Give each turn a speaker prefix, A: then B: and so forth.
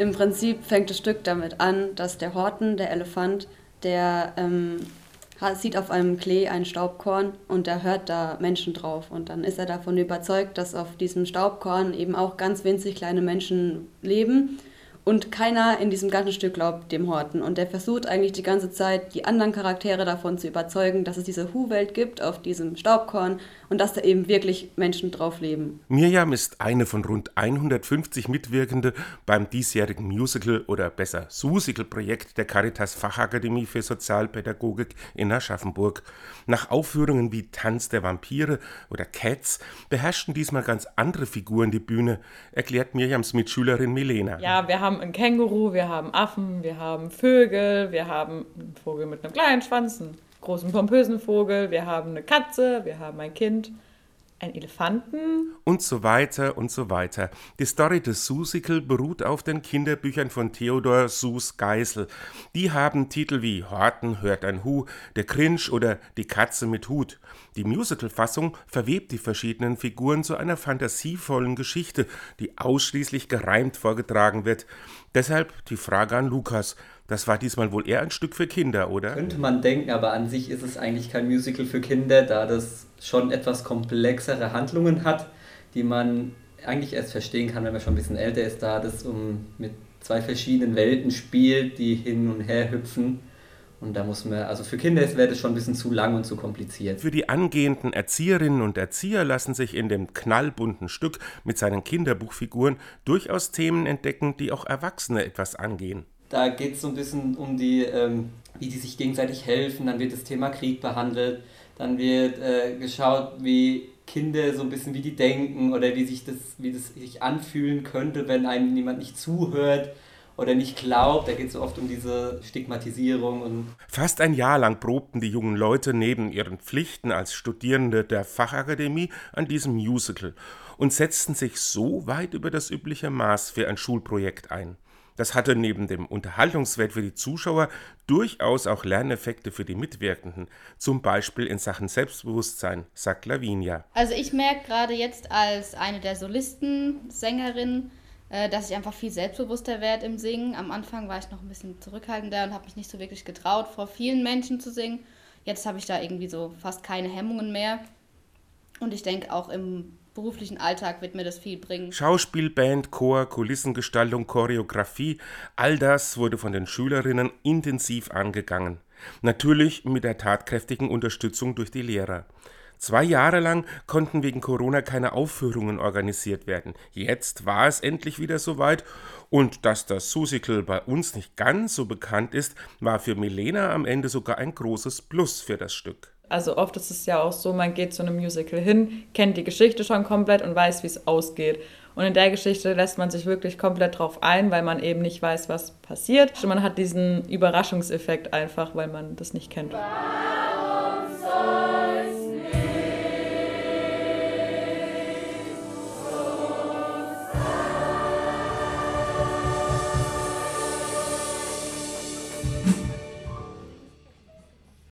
A: Im Prinzip fängt das Stück damit an, dass der Horten, der Elefant, der ähm, sieht auf einem Klee ein Staubkorn und er hört da Menschen drauf. Und dann ist er davon überzeugt, dass auf diesem Staubkorn eben auch ganz winzig kleine Menschen leben und keiner in diesem ganzen Stück glaubt dem Horten. Und der versucht eigentlich die ganze Zeit, die anderen Charaktere davon zu überzeugen, dass es diese Hu-Welt gibt auf diesem Staubkorn und dass da eben wirklich Menschen drauf leben.
B: Mirjam ist eine von rund 150 Mitwirkende beim diesjährigen Musical oder besser Susical-Projekt der Caritas Fachakademie für Sozialpädagogik in Aschaffenburg. Nach Aufführungen wie Tanz der Vampire oder Cats beherrschten diesmal ganz andere Figuren die Bühne, erklärt Mirjams Mitschülerin Milena.
C: Ja, wir haben haben ein Känguru, wir haben Affen, wir haben Vögel, wir haben einen Vogel mit einem kleinen Schwanz, einen großen pompösen Vogel, wir haben eine Katze, wir haben ein Kind, einen Elefanten.
B: Und so weiter und so weiter. Die Story des Susical beruht auf den Kinderbüchern von Theodor Sus Geisel. Die haben Titel wie Horten hört ein Hu, Der Cringe oder Die Katze mit Hut. Die Musical-Fassung verwebt die verschiedenen Figuren zu einer fantasievollen Geschichte, die ausschließlich gereimt vorgetragen wird. Deshalb die Frage an Lukas. Das war diesmal wohl eher ein Stück für Kinder, oder?
D: Könnte man denken, aber an sich ist es eigentlich kein Musical für Kinder, da das schon etwas komplexere Handlungen hat, die man eigentlich erst verstehen kann, wenn man schon ein bisschen älter ist, da das um mit zwei verschiedenen Welten spielt, die hin und her hüpfen und da muss man, also für Kinder wäre das schon ein bisschen zu lang und zu kompliziert.
B: Für die angehenden Erzieherinnen und Erzieher lassen sich in dem knallbunten Stück mit seinen Kinderbuchfiguren durchaus Themen entdecken, die auch Erwachsene etwas angehen.
D: Da geht es so ein bisschen um die, ähm, wie die sich gegenseitig helfen, dann wird das Thema Krieg behandelt, dann wird äh, geschaut, wie Kinder so ein bisschen wie die denken oder wie sich das, wie das sich anfühlen könnte, wenn einem jemand nicht zuhört oder nicht glaubt. Da geht es so oft um diese Stigmatisierung. Und
B: Fast ein Jahr lang probten die jungen Leute neben ihren Pflichten als Studierende der Fachakademie an diesem Musical und setzten sich so weit über das übliche Maß für ein Schulprojekt ein. Das hatte neben dem Unterhaltungswert für die Zuschauer durchaus auch Lerneffekte für die Mitwirkenden, zum Beispiel in Sachen Selbstbewusstsein, sagt Lavinia.
E: Also ich merke gerade jetzt als eine der Solisten, Sängerin, äh, dass ich einfach viel selbstbewusster werde im Singen. Am Anfang war ich noch ein bisschen zurückhaltender und habe mich nicht so wirklich getraut, vor vielen Menschen zu singen. Jetzt habe ich da irgendwie so fast keine Hemmungen mehr. Und ich denke, auch im beruflichen Alltag wird mir das viel bringen.
B: Schauspiel, Band, Chor, Kulissengestaltung, Choreografie, all das wurde von den Schülerinnen intensiv angegangen. Natürlich mit der tatkräftigen Unterstützung durch die Lehrer. Zwei Jahre lang konnten wegen Corona keine Aufführungen organisiert werden. Jetzt war es endlich wieder soweit und dass das Susical bei uns nicht ganz so bekannt ist, war für Milena am Ende sogar ein großes Plus für das Stück.
C: Also oft ist es ja auch so, man geht zu einem Musical hin, kennt die Geschichte schon komplett und weiß, wie es ausgeht. Und in der Geschichte lässt man sich wirklich komplett drauf ein, weil man eben nicht weiß, was passiert. Und man hat diesen Überraschungseffekt einfach, weil man das nicht kennt.